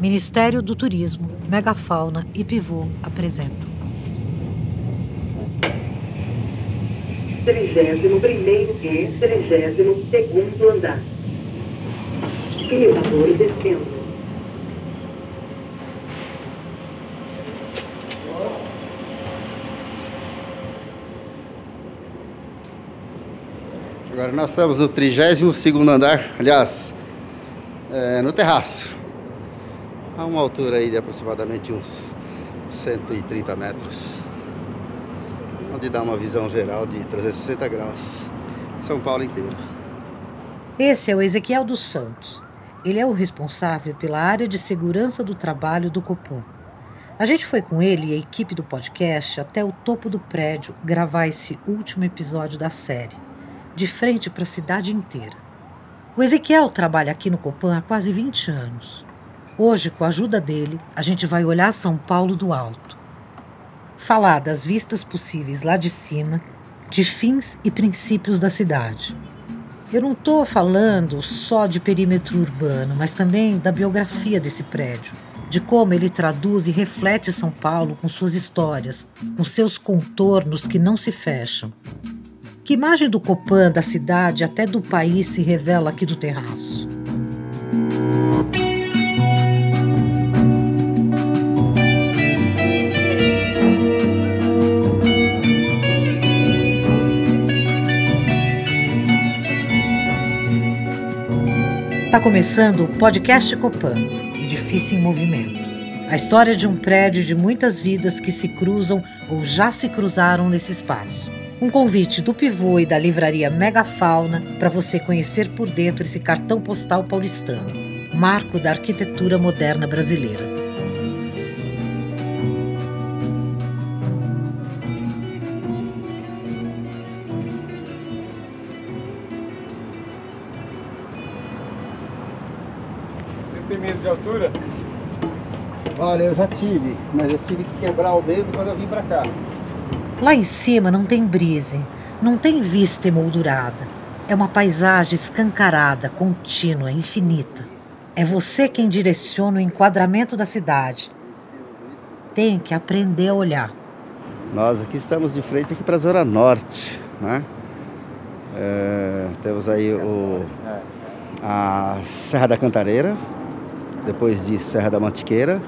Ministério do Turismo, Megafauna e Pivô apresentam. 31 primeiro e 32 segundo andar. Elevador descendo. Agora nós estamos no 32 andar, aliás, é, no terraço. A uma altura aí de aproximadamente uns 130 metros. Onde dá uma visão geral de 360 graus. São Paulo inteiro. Esse é o Ezequiel dos Santos. Ele é o responsável pela área de segurança do trabalho do Copan. A gente foi com ele e a equipe do podcast até o topo do prédio gravar esse último episódio da série de frente para a cidade inteira. O Ezequiel trabalha aqui no Copan há quase 20 anos. Hoje, com a ajuda dele, a gente vai olhar São Paulo do alto. Falar das vistas possíveis lá de cima, de fins e princípios da cidade. Eu não estou falando só de perímetro urbano, mas também da biografia desse prédio, de como ele traduz e reflete São Paulo com suas histórias, com seus contornos que não se fecham, que imagem do Copan, da cidade, até do país se revela aqui do terraço? Está começando o podcast Copan, Edifício em Movimento. A história de um prédio de muitas vidas que se cruzam ou já se cruzaram nesse espaço. Um convite do Pivô e da livraria Megafauna para você conhecer por dentro esse cartão postal paulistano, marco da arquitetura moderna brasileira. De altura? Olha, eu já tive, mas eu tive que quebrar o medo quando eu vim para cá. Lá em cima não tem brise, não tem vista emoldurada. É uma paisagem escancarada, contínua, infinita. É você quem direciona o enquadramento da cidade. Tem que aprender a olhar. Nós aqui estamos de frente aqui para a Zona Norte, né? É, temos aí o, a Serra da Cantareira, depois de Serra da Mantiqueira,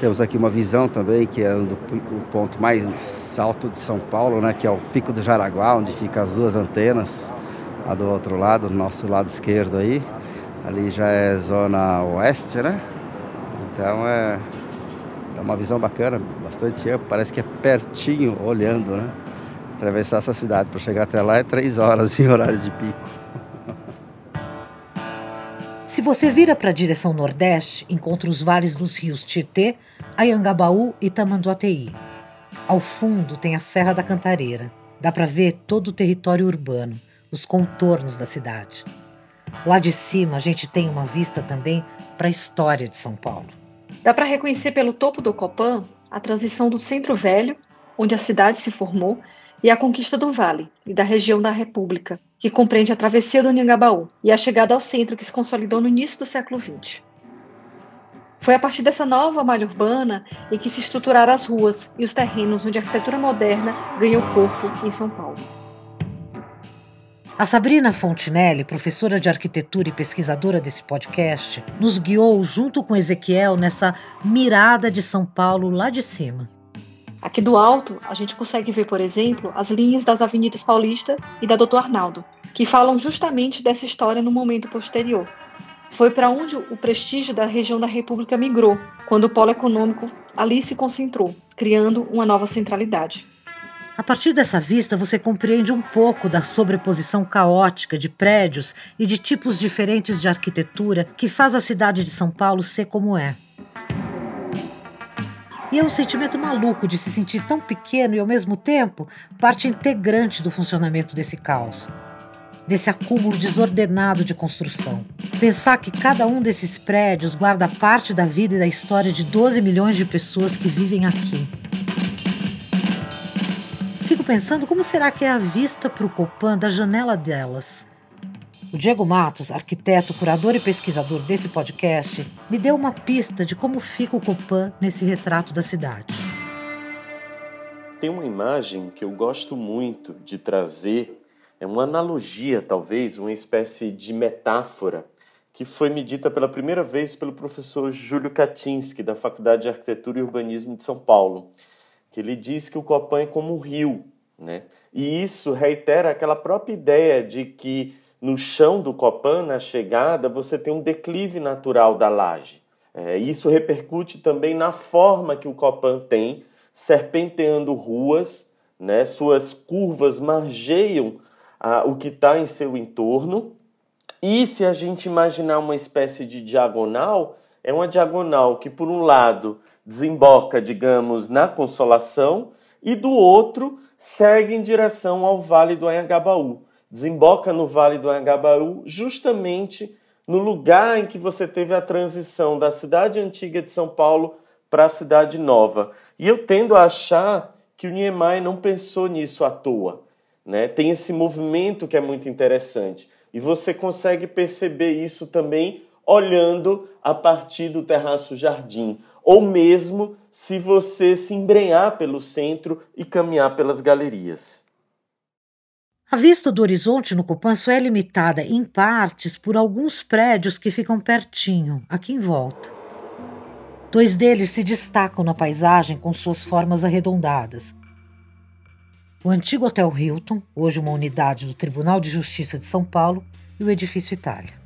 temos aqui uma visão também, que é do, o ponto mais alto de São Paulo, né, que é o Pico do Jaraguá, onde ficam as duas antenas, lá do outro lado, do nosso lado esquerdo aí. Ali já é zona oeste, né? Então é, é uma visão bacana, bastante ampla, parece que é pertinho olhando, né? Atravessar essa cidade para chegar até lá é três horas em horário de pico. Se você vira para a direção nordeste, encontra os vales dos rios Tietê, Ayangabaú e Tamanduateí. Ao fundo tem a Serra da Cantareira. Dá para ver todo o território urbano, os contornos da cidade. Lá de cima a gente tem uma vista também para a história de São Paulo. Dá para reconhecer pelo topo do Copan a transição do Centro Velho, onde a cidade se formou, e a conquista do Vale e da região da República, que compreende a travessia do Anhangabaú e a chegada ao centro que se consolidou no início do século XX. Foi a partir dessa nova malha urbana em que se estruturaram as ruas e os terrenos onde a arquitetura moderna ganhou corpo em São Paulo. A Sabrina Fontinelli, professora de arquitetura e pesquisadora desse podcast, nos guiou junto com Ezequiel nessa mirada de São Paulo lá de cima. Aqui do alto, a gente consegue ver, por exemplo, as linhas das Avenidas Paulista e da Doutor Arnaldo, que falam justamente dessa história no momento posterior. Foi para onde o prestígio da região da República migrou, quando o polo econômico ali se concentrou, criando uma nova centralidade. A partir dessa vista, você compreende um pouco da sobreposição caótica de prédios e de tipos diferentes de arquitetura que faz a cidade de São Paulo ser como é. E é um sentimento maluco de se sentir tão pequeno e, ao mesmo tempo, parte integrante do funcionamento desse caos, desse acúmulo desordenado de construção. Pensar que cada um desses prédios guarda parte da vida e da história de 12 milhões de pessoas que vivem aqui. Fico pensando como será que é a vista para o Copan da janela delas. O Diego Matos, arquiteto, curador e pesquisador desse podcast, me deu uma pista de como fica o Copan nesse retrato da cidade. Tem uma imagem que eu gosto muito de trazer, é uma analogia, talvez, uma espécie de metáfora, que foi me dita pela primeira vez pelo professor Júlio Kaczynski, da Faculdade de Arquitetura e Urbanismo de São Paulo, que ele diz que o Copan é como um rio, né? E isso reitera aquela própria ideia de que no chão do Copan, na chegada, você tem um declive natural da laje. É, isso repercute também na forma que o Copan tem, serpenteando ruas, né? suas curvas margeiam ah, o que está em seu entorno. E se a gente imaginar uma espécie de diagonal, é uma diagonal que, por um lado, desemboca, digamos, na Consolação, e do outro, segue em direção ao Vale do Anhangabaú desemboca no Vale do Anhangabaú, justamente no lugar em que você teve a transição da cidade antiga de São Paulo para a cidade nova. E eu tendo a achar que o Niemeyer não pensou nisso à toa. Né? Tem esse movimento que é muito interessante. E você consegue perceber isso também olhando a partir do terraço jardim, ou mesmo se você se embrenhar pelo centro e caminhar pelas galerias. A vista do horizonte no Copan só é limitada em partes por alguns prédios que ficam pertinho, aqui em volta. Dois deles se destacam na paisagem com suas formas arredondadas. O antigo Hotel Hilton, hoje uma unidade do Tribunal de Justiça de São Paulo, e o Edifício Itália.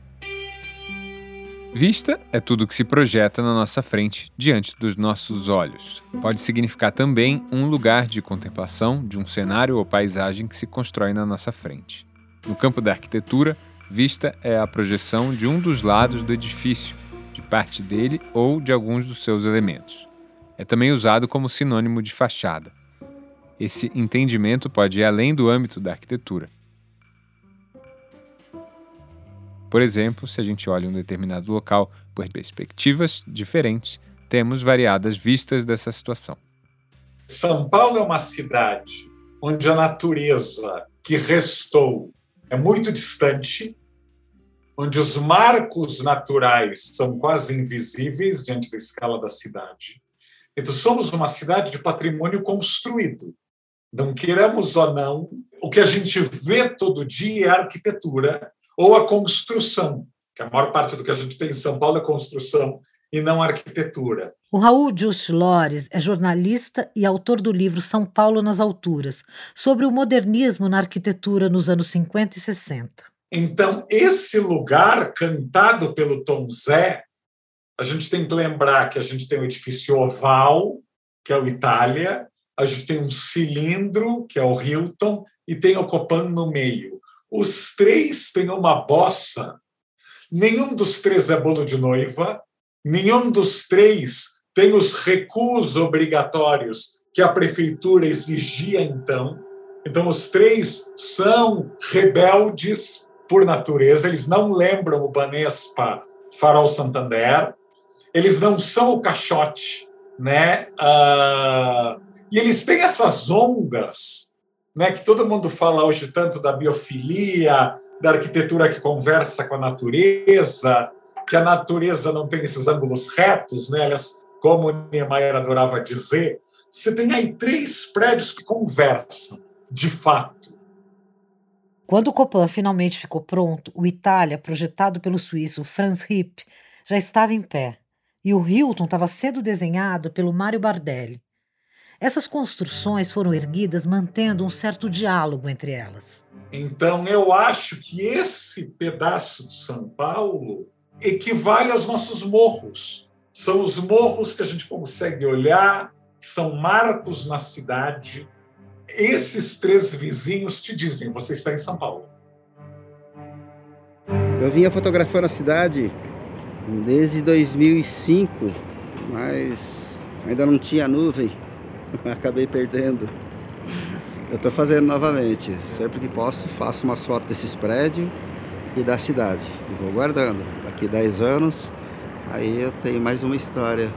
Vista é tudo que se projeta na nossa frente, diante dos nossos olhos. Pode significar também um lugar de contemplação de um cenário ou paisagem que se constrói na nossa frente. No campo da arquitetura, vista é a projeção de um dos lados do edifício, de parte dele ou de alguns dos seus elementos. É também usado como sinônimo de fachada. Esse entendimento pode ir além do âmbito da arquitetura. Por exemplo, se a gente olha um determinado local por perspectivas diferentes, temos variadas vistas dessa situação. São Paulo é uma cidade onde a natureza que restou é muito distante, onde os marcos naturais são quase invisíveis diante da escala da cidade. Então, somos uma cidade de patrimônio construído. Não queiramos ou não, o que a gente vê todo dia é arquitetura ou a construção, que a maior parte do que a gente tem em São Paulo é construção e não arquitetura. O Raul Just Lores é jornalista e autor do livro São Paulo nas Alturas, sobre o modernismo na arquitetura nos anos 50 e 60. Então, esse lugar cantado pelo Tom Zé, a gente tem que lembrar que a gente tem um edifício oval, que é o Itália, a gente tem um cilindro, que é o Hilton, e tem o Copan no meio. Os três têm uma bossa. Nenhum dos três é bolo de noiva. Nenhum dos três tem os recuos obrigatórios que a prefeitura exigia então. Então, os três são rebeldes por natureza, eles não lembram o Banespa Farol Santander, eles não são o caixote, né? Uh, e eles têm essas ondas né, que todo mundo fala hoje tanto da biofilia, da arquitetura que conversa com a natureza, que a natureza não tem esses ângulos retos, né? Aliás, como Niemeyer adorava dizer, você tem aí três prédios que conversam, de fato. Quando o Copan finalmente ficou pronto, o Itália, projetado pelo suíço Franz Hipp, já estava em pé, e o Hilton estava sendo desenhado pelo Mário Bardelli. Essas construções foram erguidas mantendo um certo diálogo entre elas. Então, eu acho que esse pedaço de São Paulo equivale aos nossos morros. São os morros que a gente consegue olhar, que são marcos na cidade. Esses três vizinhos te dizem: você está em São Paulo. Eu vinha fotografando a cidade desde 2005, mas ainda não tinha nuvem. acabei perdendo. Eu estou fazendo novamente. Sempre que posso, faço umas fotos desses prédios e da cidade. E vou guardando. Daqui 10 anos, aí eu tenho mais uma história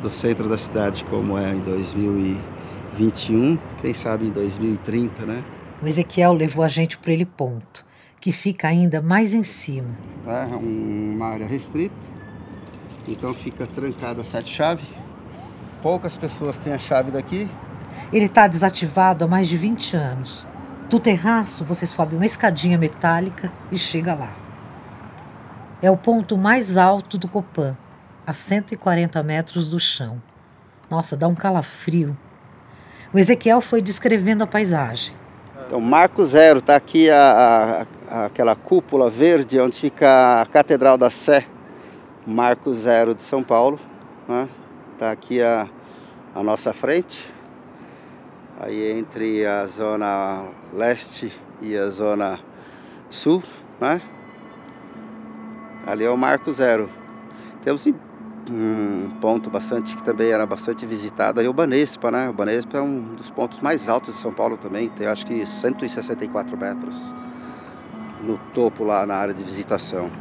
do centro da cidade, como é em 2021, quem sabe em 2030, né? O Ezequiel levou a gente para ele ponto, que fica ainda mais em cima. É uma área restrita, então fica trancada a sete chaves. Poucas pessoas têm a chave daqui. Ele está desativado há mais de 20 anos. Do terraço, você sobe uma escadinha metálica e chega lá. É o ponto mais alto do Copan, a 140 metros do chão. Nossa, dá um calafrio. O Ezequiel foi descrevendo a paisagem. Então, Marco Zero, está aqui a, a, aquela cúpula verde onde fica a Catedral da Sé, Marco Zero de São Paulo. Né? Tá aqui a, a nossa frente. Aí entre a zona leste e a zona sul, né? Ali é o Marco Zero. Temos um ponto bastante que também era bastante visitado aí o Banespa, né? O Banespa é um dos pontos mais altos de São Paulo também, tem acho que 164 metros no topo lá na área de visitação.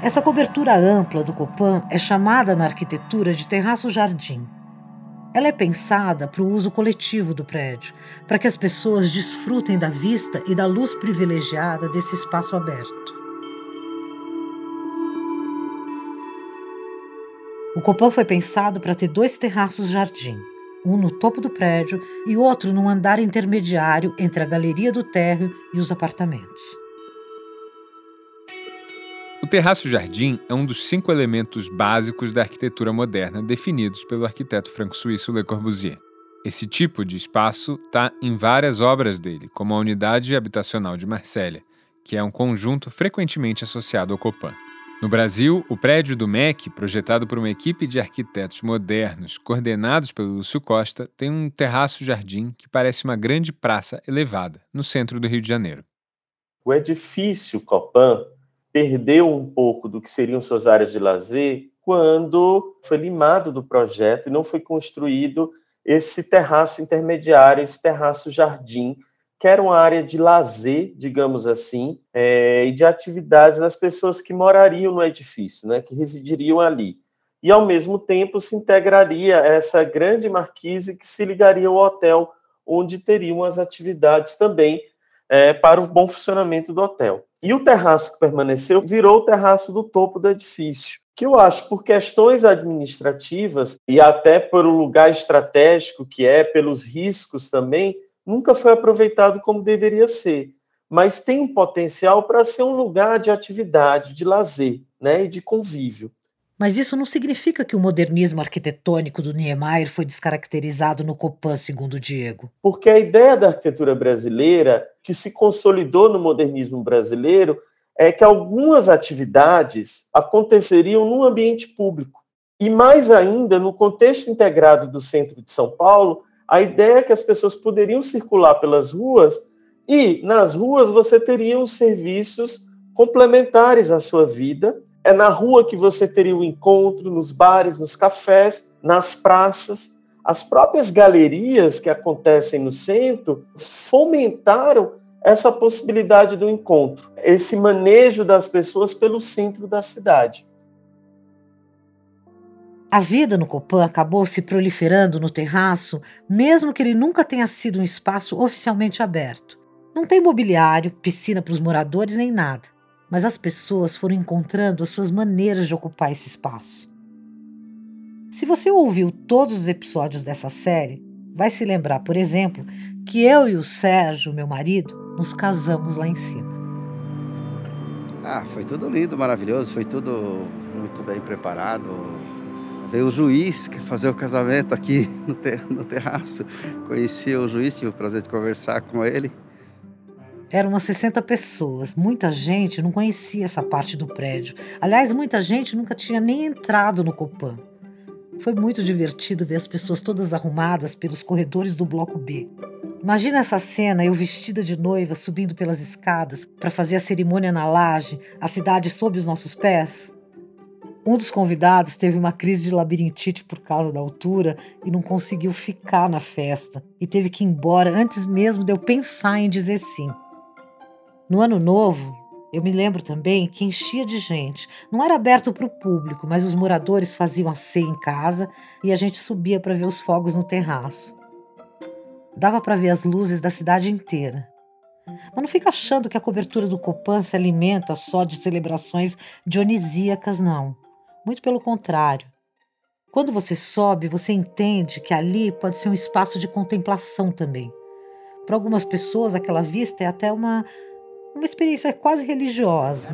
Essa cobertura ampla do Copan é chamada na arquitetura de terraço-jardim. Ela é pensada para o uso coletivo do prédio, para que as pessoas desfrutem da vista e da luz privilegiada desse espaço aberto. O Copan foi pensado para ter dois terraços-jardim, um no topo do prédio e outro num andar intermediário entre a galeria do térreo e os apartamentos. Terraço-jardim é um dos cinco elementos básicos da arquitetura moderna definidos pelo arquiteto franco-suíço Le Corbusier. Esse tipo de espaço está em várias obras dele, como a Unidade Habitacional de Marsella, que é um conjunto frequentemente associado ao Copan. No Brasil, o prédio do MEC, projetado por uma equipe de arquitetos modernos, coordenados pelo Lúcio Costa, tem um terraço-jardim que parece uma grande praça elevada, no centro do Rio de Janeiro. O edifício Copan perdeu um pouco do que seriam suas áreas de lazer quando foi limado do projeto e não foi construído esse terraço intermediário, esse terraço jardim, que era uma área de lazer, digamos assim, é, e de atividades das pessoas que morariam no edifício, né, que residiriam ali. E, ao mesmo tempo, se integraria essa grande marquise que se ligaria ao hotel, onde teriam as atividades também é, para o bom funcionamento do hotel. E o terraço que permaneceu virou o terraço do topo do edifício, que eu acho, por questões administrativas e até por lugar estratégico que é, pelos riscos também, nunca foi aproveitado como deveria ser. Mas tem um potencial para ser um lugar de atividade, de lazer né, e de convívio. Mas isso não significa que o modernismo arquitetônico do Niemeyer foi descaracterizado no Copan, segundo Diego. Porque a ideia da arquitetura brasileira, que se consolidou no modernismo brasileiro, é que algumas atividades aconteceriam no ambiente público. E mais ainda, no contexto integrado do centro de São Paulo, a ideia é que as pessoas poderiam circular pelas ruas e nas ruas você teria os serviços complementares à sua vida é na rua que você teria o encontro, nos bares, nos cafés, nas praças. As próprias galerias que acontecem no centro fomentaram essa possibilidade do encontro, esse manejo das pessoas pelo centro da cidade. A vida no Copan acabou se proliferando no terraço, mesmo que ele nunca tenha sido um espaço oficialmente aberto. Não tem mobiliário, piscina para os moradores nem nada mas as pessoas foram encontrando as suas maneiras de ocupar esse espaço. Se você ouviu todos os episódios dessa série, vai se lembrar, por exemplo, que eu e o Sérgio, meu marido, nos casamos lá em cima. Ah, foi tudo lindo, maravilhoso, foi tudo muito bem preparado. Veio o juiz fazer o casamento aqui no, ter no terraço. Conheci o juiz, tive o prazer de conversar com ele. Eram umas 60 pessoas. Muita gente não conhecia essa parte do prédio. Aliás, muita gente nunca tinha nem entrado no Copan. Foi muito divertido ver as pessoas todas arrumadas pelos corredores do bloco B. Imagina essa cena, eu vestida de noiva subindo pelas escadas para fazer a cerimônia na laje, a cidade sob os nossos pés. Um dos convidados teve uma crise de labirintite por causa da altura e não conseguiu ficar na festa e teve que ir embora antes mesmo de eu pensar em dizer sim. No ano novo, eu me lembro também que enchia de gente. Não era aberto para o público, mas os moradores faziam a ceia em casa e a gente subia para ver os fogos no terraço. Dava para ver as luzes da cidade inteira. Mas não fica achando que a cobertura do Copan se alimenta só de celebrações dionisíacas, não. Muito pelo contrário. Quando você sobe, você entende que ali pode ser um espaço de contemplação também. Para algumas pessoas, aquela vista é até uma, uma experiência quase religiosa.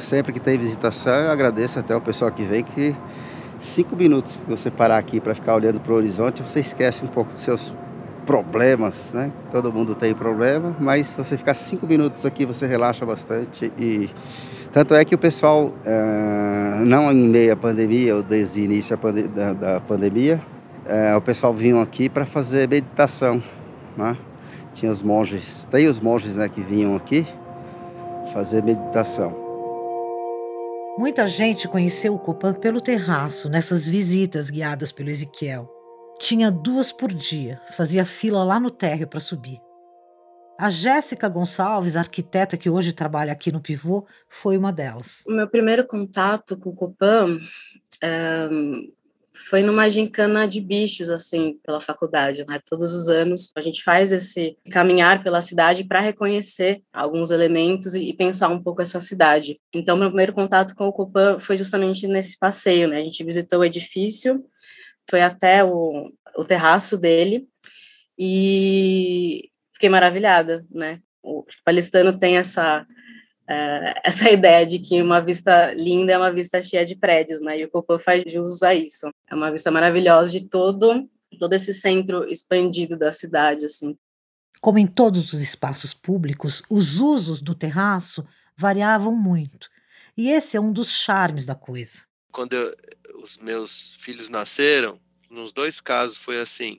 Sempre que tem visitação, eu agradeço até o pessoal que vem, que cinco minutos que você parar aqui para ficar olhando para o horizonte, você esquece um pouco dos seus problemas, né? Todo mundo tem problema, mas se você ficar cinco minutos aqui, você relaxa bastante e tanto é que o pessoal, eh, não em meio à pandemia ou desde o início da, da pandemia, eh, o pessoal vinha aqui para fazer meditação, né? Tinha os monges, tem os monges né, que vinham aqui fazer meditação. Muita gente conheceu o Copan pelo terraço, nessas visitas guiadas pelo Ezequiel. Tinha duas por dia, fazia fila lá no térreo para subir. A Jéssica Gonçalves, arquiteta que hoje trabalha aqui no Pivô, foi uma delas. O meu primeiro contato com o Copan é, foi numa gincana de bichos, assim, pela faculdade, né? Todos os anos a gente faz esse caminhar pela cidade para reconhecer alguns elementos e, pensar um pouco essa cidade. Então, meu primeiro contato com o Copan foi justamente nesse passeio, né? A gente visitou o edifício, foi até o, o terraço dele e fiquei maravilhada, né? O palestano tem essa uh, essa ideia de que uma vista linda é uma vista cheia de prédios, né? E o Copan faz jus a isso. É uma vista maravilhosa de todo todo esse centro expandido da cidade, assim. Como em todos os espaços públicos, os usos do terraço variavam muito. E esse é um dos charmes da coisa. Quando eu, os meus filhos nasceram, nos dois casos foi assim: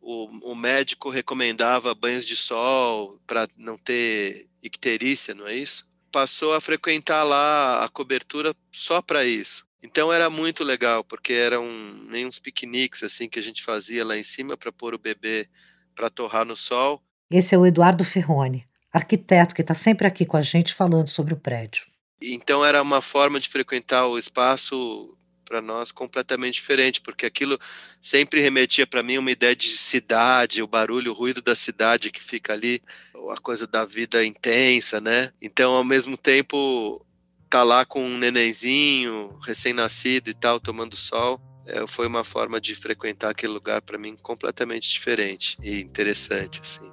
o, o médico recomendava banhos de sol para não ter icterícia, não é isso? Passou a frequentar lá a cobertura só para isso. Então era muito legal, porque eram nem uns piqueniques assim que a gente fazia lá em cima para pôr o bebê para torrar no sol. Esse é o Eduardo Ferrone, arquiteto que está sempre aqui com a gente falando sobre o prédio. Então era uma forma de frequentar o espaço para nós completamente diferente, porque aquilo sempre remetia para mim uma ideia de cidade, o barulho, o ruído da cidade que fica ali, a coisa da vida intensa, né? Então, ao mesmo tempo, tá lá com um nenenzinho, recém-nascido e tal, tomando sol, é, foi uma forma de frequentar aquele lugar para mim completamente diferente e interessante, assim.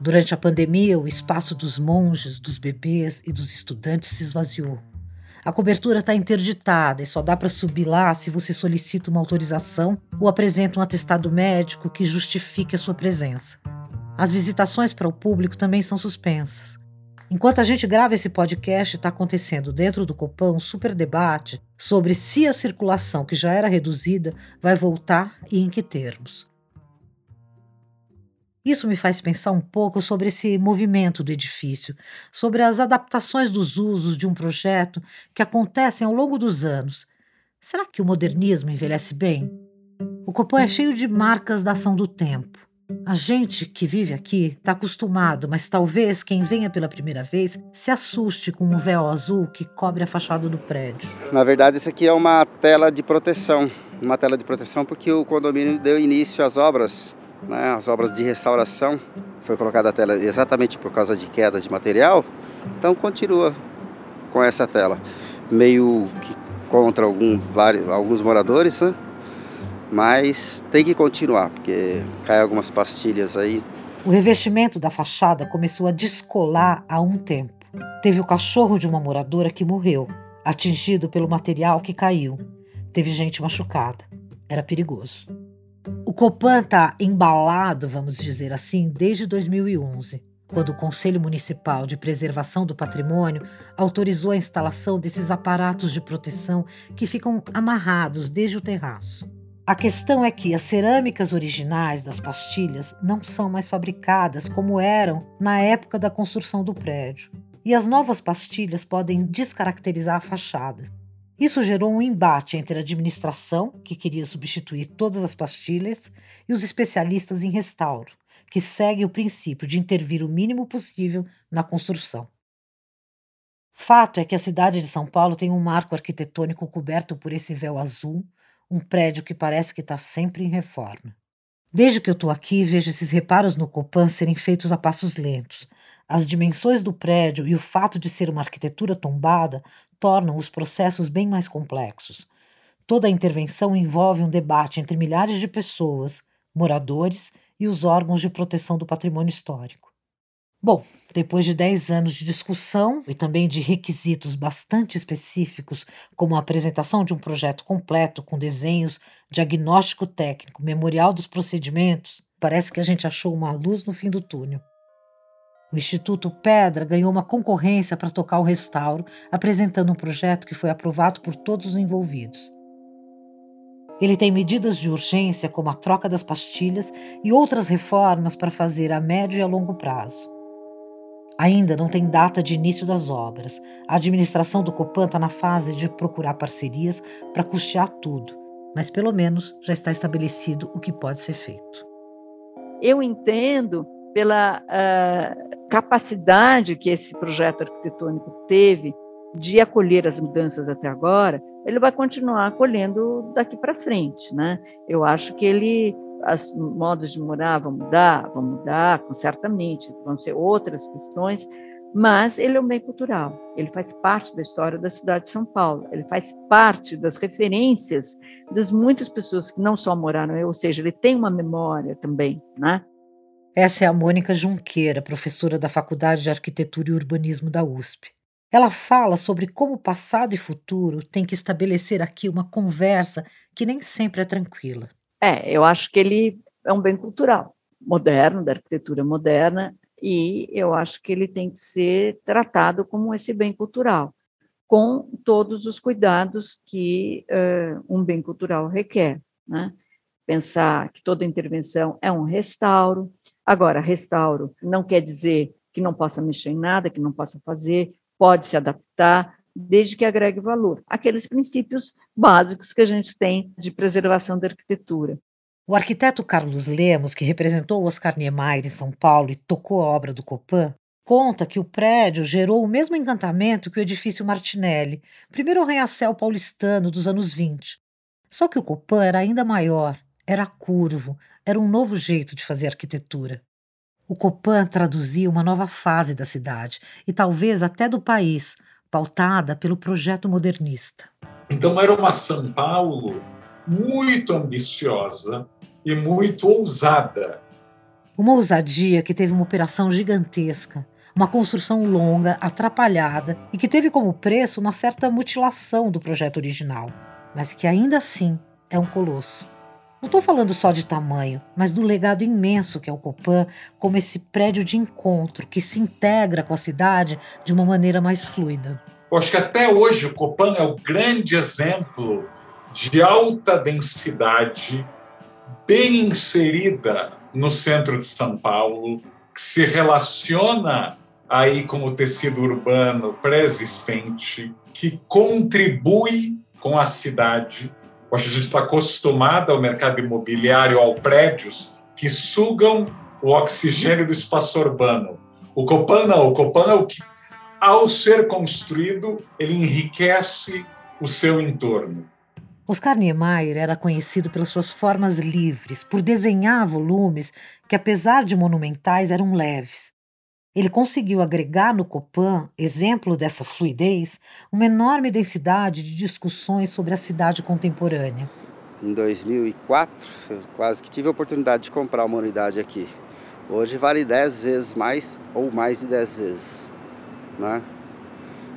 Durante a pandemia, o espaço dos monges, dos bebês e dos estudantes se esvaziou. A cobertura está interditada e só dá para subir lá se você solicita uma autorização ou apresenta um atestado médico que justifique a sua presença. As visitações para o público também são suspensas. Enquanto a gente grava esse podcast, está acontecendo dentro do Copão um super debate sobre se a circulação, que já era reduzida, vai voltar e em que termos. Isso me faz pensar um pouco sobre esse movimento do edifício, sobre as adaptações dos usos de um projeto que acontecem ao longo dos anos. Será que o modernismo envelhece bem? O Copom é cheio de marcas da ação do tempo. A gente que vive aqui está acostumado, mas talvez quem venha pela primeira vez se assuste com um véu azul que cobre a fachada do prédio. Na verdade, isso aqui é uma tela de proteção. Uma tela de proteção porque o condomínio deu início às obras né, as obras de restauração, foi colocada a tela exatamente por causa de queda de material, então continua com essa tela. Meio que contra algum, vários, alguns moradores, né? mas tem que continuar, porque cai algumas pastilhas aí. O revestimento da fachada começou a descolar há um tempo. Teve o cachorro de uma moradora que morreu, atingido pelo material que caiu. Teve gente machucada. Era perigoso. Copan está embalado, vamos dizer assim, desde 2011, quando o Conselho Municipal de Preservação do Patrimônio autorizou a instalação desses aparatos de proteção que ficam amarrados desde o terraço. A questão é que as cerâmicas originais das pastilhas não são mais fabricadas como eram na época da construção do prédio. E as novas pastilhas podem descaracterizar a fachada. Isso gerou um embate entre a administração, que queria substituir todas as pastilhas, e os especialistas em restauro, que seguem o princípio de intervir o mínimo possível na construção. Fato é que a cidade de São Paulo tem um marco arquitetônico coberto por esse véu azul, um prédio que parece que está sempre em reforma. Desde que eu estou aqui, vejo esses reparos no Copan serem feitos a passos lentos. As dimensões do prédio e o fato de ser uma arquitetura tombada tornam os processos bem mais complexos. Toda a intervenção envolve um debate entre milhares de pessoas, moradores e os órgãos de proteção do patrimônio histórico. Bom, depois de 10 anos de discussão e também de requisitos bastante específicos, como a apresentação de um projeto completo com desenhos, diagnóstico técnico, memorial dos procedimentos, parece que a gente achou uma luz no fim do túnel. O Instituto Pedra ganhou uma concorrência para tocar o restauro, apresentando um projeto que foi aprovado por todos os envolvidos. Ele tem medidas de urgência, como a troca das pastilhas e outras reformas para fazer a médio e a longo prazo. Ainda não tem data de início das obras. A administração do Copan está na fase de procurar parcerias para custear tudo, mas pelo menos já está estabelecido o que pode ser feito. Eu entendo pela uh, capacidade que esse projeto arquitetônico teve de acolher as mudanças até agora, ele vai continuar acolhendo daqui para frente, né? Eu acho que ele os modos de morar vão mudar, vão mudar, certamente, vão ser outras questões, mas ele é um bem cultural, ele faz parte da história da cidade de São Paulo, ele faz parte das referências das muitas pessoas que não só moraram, ou seja, ele tem uma memória também, né? Essa é a Mônica Junqueira, professora da Faculdade de Arquitetura e Urbanismo da USP. Ela fala sobre como passado e futuro têm que estabelecer aqui uma conversa que nem sempre é tranquila. É, eu acho que ele é um bem cultural, moderno, da arquitetura moderna, e eu acho que ele tem que ser tratado como esse bem cultural, com todos os cuidados que uh, um bem cultural requer. Né? Pensar que toda intervenção é um restauro. Agora, restauro não quer dizer que não possa mexer em nada, que não possa fazer, pode se adaptar, desde que agregue valor. Aqueles princípios básicos que a gente tem de preservação da arquitetura. O arquiteto Carlos Lemos, que representou Oscar Niemeyer em São Paulo e tocou a obra do Copan, conta que o prédio gerou o mesmo encantamento que o edifício Martinelli, primeiro arranha-céu paulistano dos anos 20. Só que o Copan era ainda maior, era curvo, era um novo jeito de fazer arquitetura. O Copan traduzia uma nova fase da cidade e talvez até do país, pautada pelo projeto modernista. Então era uma São Paulo muito ambiciosa e muito ousada. Uma ousadia que teve uma operação gigantesca, uma construção longa, atrapalhada e que teve como preço uma certa mutilação do projeto original, mas que ainda assim é um colosso. Não estou falando só de tamanho, mas do legado imenso que é o Copan como esse prédio de encontro que se integra com a cidade de uma maneira mais fluida. Eu acho que até hoje o Copan é o grande exemplo de alta densidade, bem inserida no centro de São Paulo, que se relaciona aí com o tecido urbano pré-existente, que contribui com a cidade Acho que a gente está acostumado ao mercado imobiliário, ao prédios que sugam o oxigênio do espaço urbano. O Copan não, o Copan é o que, ao ser construído, ele enriquece o seu entorno. Oscar Niemeyer era conhecido pelas suas formas livres, por desenhar volumes que, apesar de monumentais, eram leves. Ele conseguiu agregar no Copan, exemplo dessa fluidez, uma enorme densidade de discussões sobre a cidade contemporânea. Em 2004, eu quase que tive a oportunidade de comprar uma unidade aqui. Hoje vale 10 vezes mais ou mais de 10 vezes. Né?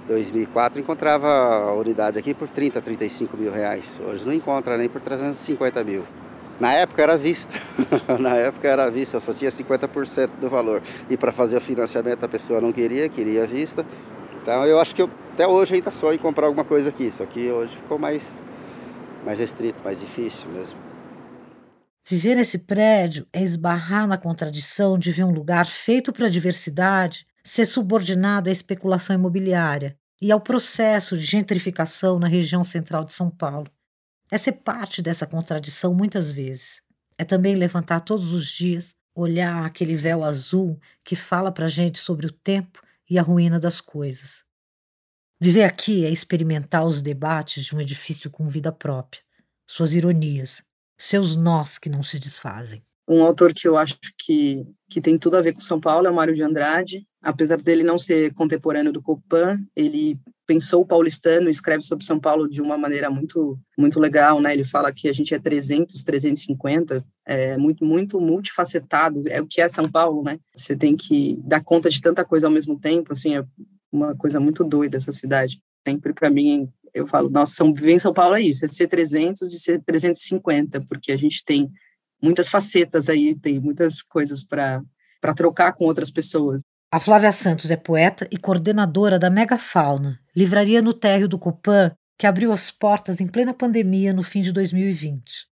2004 encontrava a unidade aqui por 30, 35 mil reais. Hoje não encontra nem por 350 mil. Na época era vista, na época era vista, só tinha 50% do valor. E para fazer o financiamento a pessoa não queria, queria vista. Então eu acho que eu, até hoje ainda sonho em comprar alguma coisa aqui, só que hoje ficou mais, mais restrito, mais difícil mesmo. Viver nesse prédio é esbarrar na contradição de ver um lugar feito para a diversidade ser subordinado à especulação imobiliária e ao processo de gentrificação na região central de São Paulo. É ser parte dessa contradição muitas vezes. É também levantar todos os dias, olhar aquele véu azul que fala para gente sobre o tempo e a ruína das coisas. Viver aqui é experimentar os debates de um edifício com vida própria, suas ironias, seus nós que não se desfazem. Um autor que eu acho que, que tem tudo a ver com São Paulo é o Mário de Andrade. Apesar dele não ser contemporâneo do Copan, ele pensou o paulistano escreve sobre São Paulo de uma maneira muito muito legal, né? Ele fala que a gente é 300, 350, é muito muito multifacetado, é o que é São Paulo, né? Você tem que dar conta de tanta coisa ao mesmo tempo, assim, é uma coisa muito doida essa cidade. Sempre para mim eu falo, nossa, São, viver em São Paulo é isso, é ser 300 e ser 350, porque a gente tem muitas facetas aí, tem muitas coisas para para trocar com outras pessoas. A Flávia Santos é poeta e coordenadora da Megafauna, livraria no térreo do Copan, que abriu as portas em plena pandemia no fim de 2020.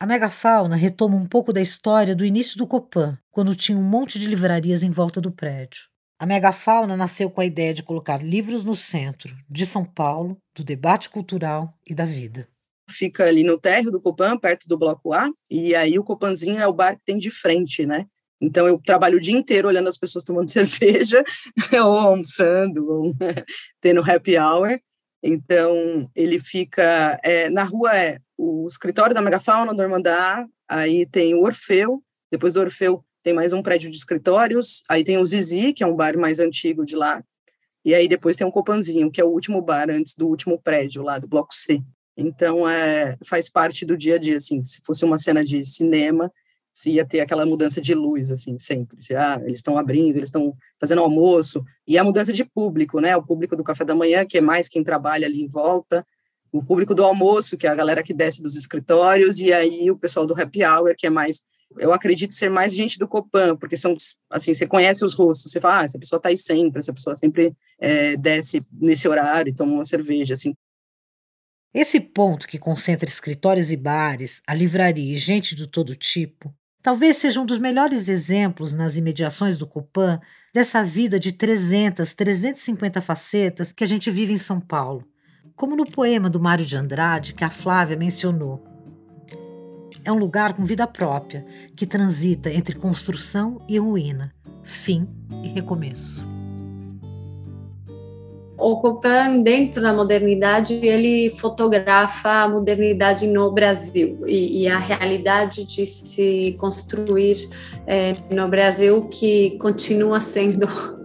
A Megafauna retoma um pouco da história do início do Copan, quando tinha um monte de livrarias em volta do prédio. A Megafauna nasceu com a ideia de colocar livros no centro de São Paulo, do debate cultural e da vida. Fica ali no térreo do Copan, perto do Bloco A, e aí o Copanzinho é o bar que tem de frente, né? Então eu trabalho o dia inteiro olhando as pessoas tomando cerveja, ou almoçando, ou tendo happy hour. Então ele fica é, na rua é o escritório da Megafauna do Irmandá, aí tem o Orfeu, depois do Orfeu tem mais um prédio de escritórios, aí tem o Zizi, que é um bar mais antigo de lá, e aí depois tem o Copanzinho, que é o último bar antes do último prédio lá do Bloco C. Então, é, faz parte do dia a dia, assim, se fosse uma cena de cinema, se ia ter aquela mudança de luz, assim, sempre. Se, ah, eles estão abrindo, eles estão fazendo almoço, e a mudança de público, né, o público do café da manhã, que é mais quem trabalha ali em volta, o público do almoço, que é a galera que desce dos escritórios, e aí o pessoal do happy hour, que é mais eu acredito ser mais gente do Copan, porque são, assim, você conhece os rostos, você fala, ah, essa pessoa está aí sempre, essa pessoa sempre é, desce nesse horário e toma uma cerveja, assim. Esse ponto que concentra escritórios e bares, a livraria e gente de todo tipo, talvez seja um dos melhores exemplos nas imediações do Copan dessa vida de 300, 350 facetas que a gente vive em São Paulo. Como no poema do Mário de Andrade que a Flávia mencionou, é um lugar com vida própria, que transita entre construção e ruína, fim e recomeço. O Copan, dentro da modernidade, ele fotografa a modernidade no Brasil e, e a realidade de se construir é, no Brasil, que continua sendo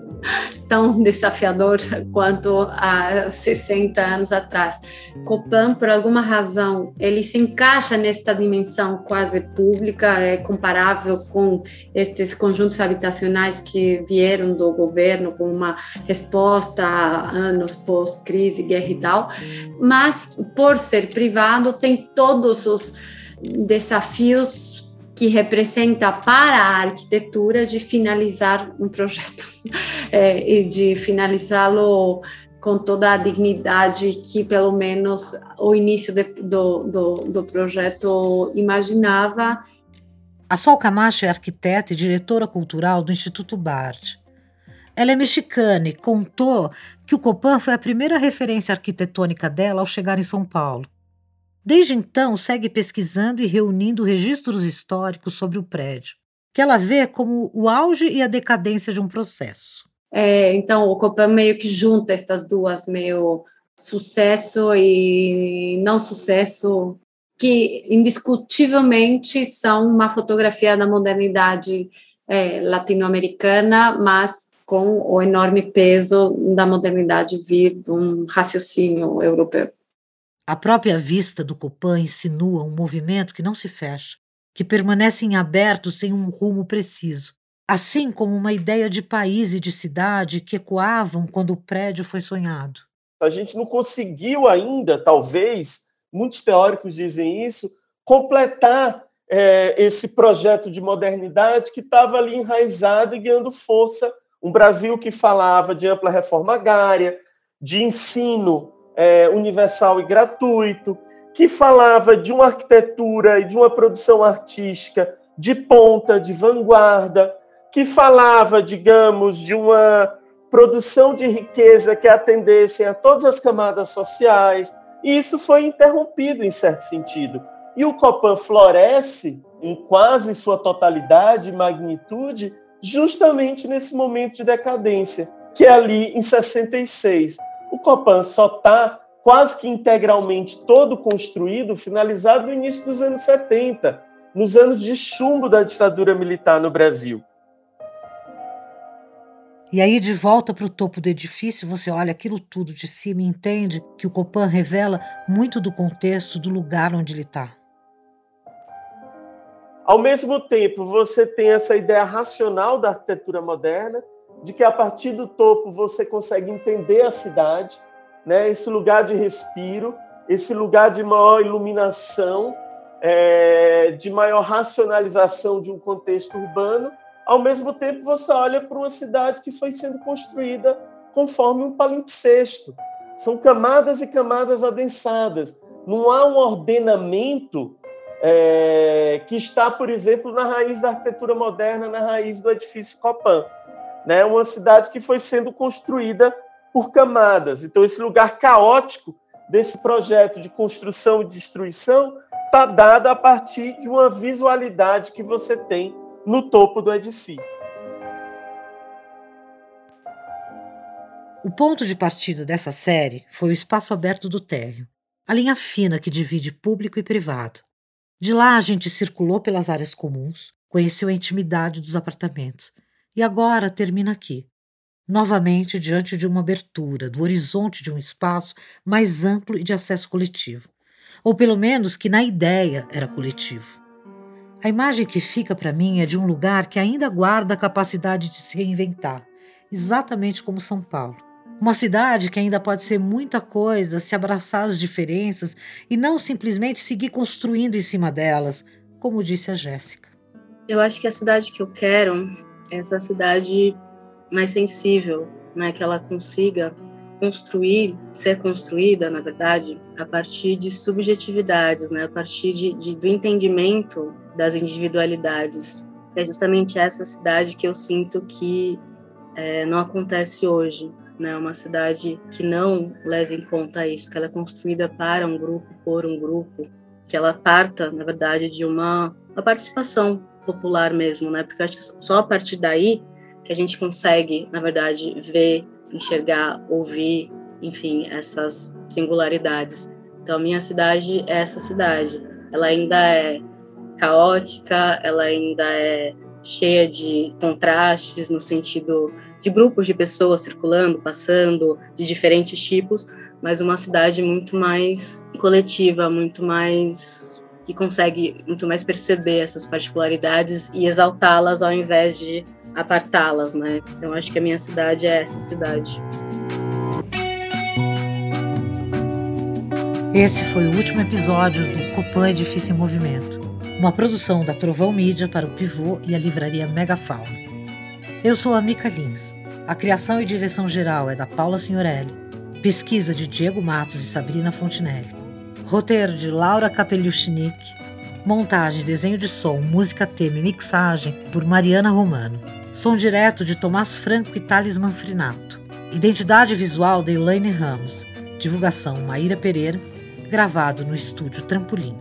tão desafiador quanto há 60 anos atrás. Copan, por alguma razão, ele se encaixa nesta dimensão quase pública, é comparável com estes conjuntos habitacionais que vieram do governo como uma resposta a anos pós-crise, guerra e tal, mas por ser privado tem todos os desafios que representa para a arquitetura de finalizar um projeto é, e de finalizá-lo com toda a dignidade que pelo menos o início de, do, do, do projeto imaginava. A Sol Camacho é arquiteta e diretora cultural do Instituto Bard. Ela é mexicana e contou que o Copan foi a primeira referência arquitetônica dela ao chegar em São Paulo. Desde então, segue pesquisando e reunindo registros históricos sobre o prédio, que ela vê como o auge e a decadência de um processo. É, então, o Copan meio que junta estas duas, meio sucesso e não sucesso, que indiscutivelmente são uma fotografia da modernidade é, latino-americana, mas com o enorme peso da modernidade vir de um raciocínio europeu. A própria vista do Copan insinua um movimento que não se fecha, que permanece em aberto sem um rumo preciso, assim como uma ideia de país e de cidade que ecoavam quando o prédio foi sonhado. A gente não conseguiu ainda, talvez, muitos teóricos dizem isso, completar é, esse projeto de modernidade que estava ali enraizado e ganhando força. Um Brasil que falava de ampla reforma agrária, de ensino é, universal e gratuito, que falava de uma arquitetura e de uma produção artística de ponta, de vanguarda, que falava, digamos, de uma produção de riqueza que atendesse a todas as camadas sociais, e isso foi interrompido em certo sentido. E o Copan floresce em quase sua totalidade e magnitude justamente nesse momento de decadência, que é ali em 66. O Copan só está quase que integralmente todo construído, finalizado no início dos anos 70. nos anos de chumbo da ditadura militar no Brasil. E aí, de volta para o topo do edifício, você olha aquilo tudo de cima e entende que o Copan revela muito do contexto do lugar onde ele está. Ao mesmo tempo, você tem essa ideia racional da arquitetura moderna, de que a partir do topo você consegue entender a cidade, né? esse lugar de respiro, esse lugar de maior iluminação, é, de maior racionalização de um contexto urbano. Ao mesmo tempo, você olha para uma cidade que foi sendo construída conforme um palimpsesto. São camadas e camadas adensadas. Não há um ordenamento é, que está, por exemplo, na raiz da arquitetura moderna, na raiz do edifício Copan. Né? Uma cidade que foi sendo construída por camadas. Então, esse lugar caótico desse projeto de construção e destruição está dado a partir de uma visualidade que você tem no topo do edifício. O ponto de partida dessa série foi o espaço aberto do térreo, a linha fina que divide público e privado. De lá a gente circulou pelas áreas comuns, conheceu a intimidade dos apartamentos e agora termina aqui, novamente diante de uma abertura, do horizonte de um espaço mais amplo e de acesso coletivo, ou pelo menos que na ideia era coletivo. A imagem que fica para mim é de um lugar que ainda guarda a capacidade de se reinventar, exatamente como São Paulo. Uma cidade que ainda pode ser muita coisa se abraçar as diferenças e não simplesmente seguir construindo em cima delas, como disse a Jéssica. Eu acho que a cidade que eu quero é essa cidade mais sensível, né, que ela consiga construir, ser construída, na verdade, a partir de subjetividades, né, a partir de, de, do entendimento das individualidades. É justamente essa cidade que eu sinto que é, não acontece hoje, né, uma cidade que não leva em conta isso, que ela é construída para um grupo, por um grupo, que ela parta, na verdade, de uma, uma participação popular mesmo, né, porque acho que só a partir daí que a gente consegue, na verdade, ver, enxergar, ouvir, enfim, essas singularidades. Então, a minha cidade é essa cidade. Ela ainda é caótica, ela ainda é cheia de contrastes no sentido de grupos de pessoas circulando, passando, de diferentes tipos, mas uma cidade muito mais coletiva, muito mais que consegue muito mais perceber essas particularidades e exaltá-las ao invés de apartá-las, né? Então acho que a minha cidade é essa cidade. Esse foi o último episódio do Copan Edifício em Movimento, uma produção da Trovão Mídia para o Pivô e a livraria Megafauna. Eu sou a Mica Lins. A criação e direção geral é da Paula Signorelli. Pesquisa de Diego Matos e Sabrina Fontinelli. Roteiro de Laura Capelluchnik. Montagem, desenho de som, música tema e mixagem por Mariana Romano. Som direto de Tomás Franco e Thales Manfrinato. Identidade visual de Elaine Ramos. Divulgação Maíra Pereira. Gravado no estúdio Trampolim.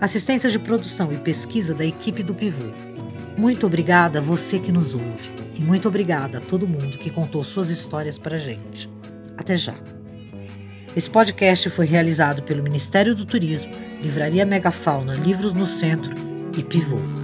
Assistência de produção e pesquisa da equipe do Pivô. Muito obrigada a você que nos ouve. E muito obrigada a todo mundo que contou suas histórias para gente. Até já. Esse podcast foi realizado pelo Ministério do Turismo, Livraria Megafauna Livros no Centro e Pivô.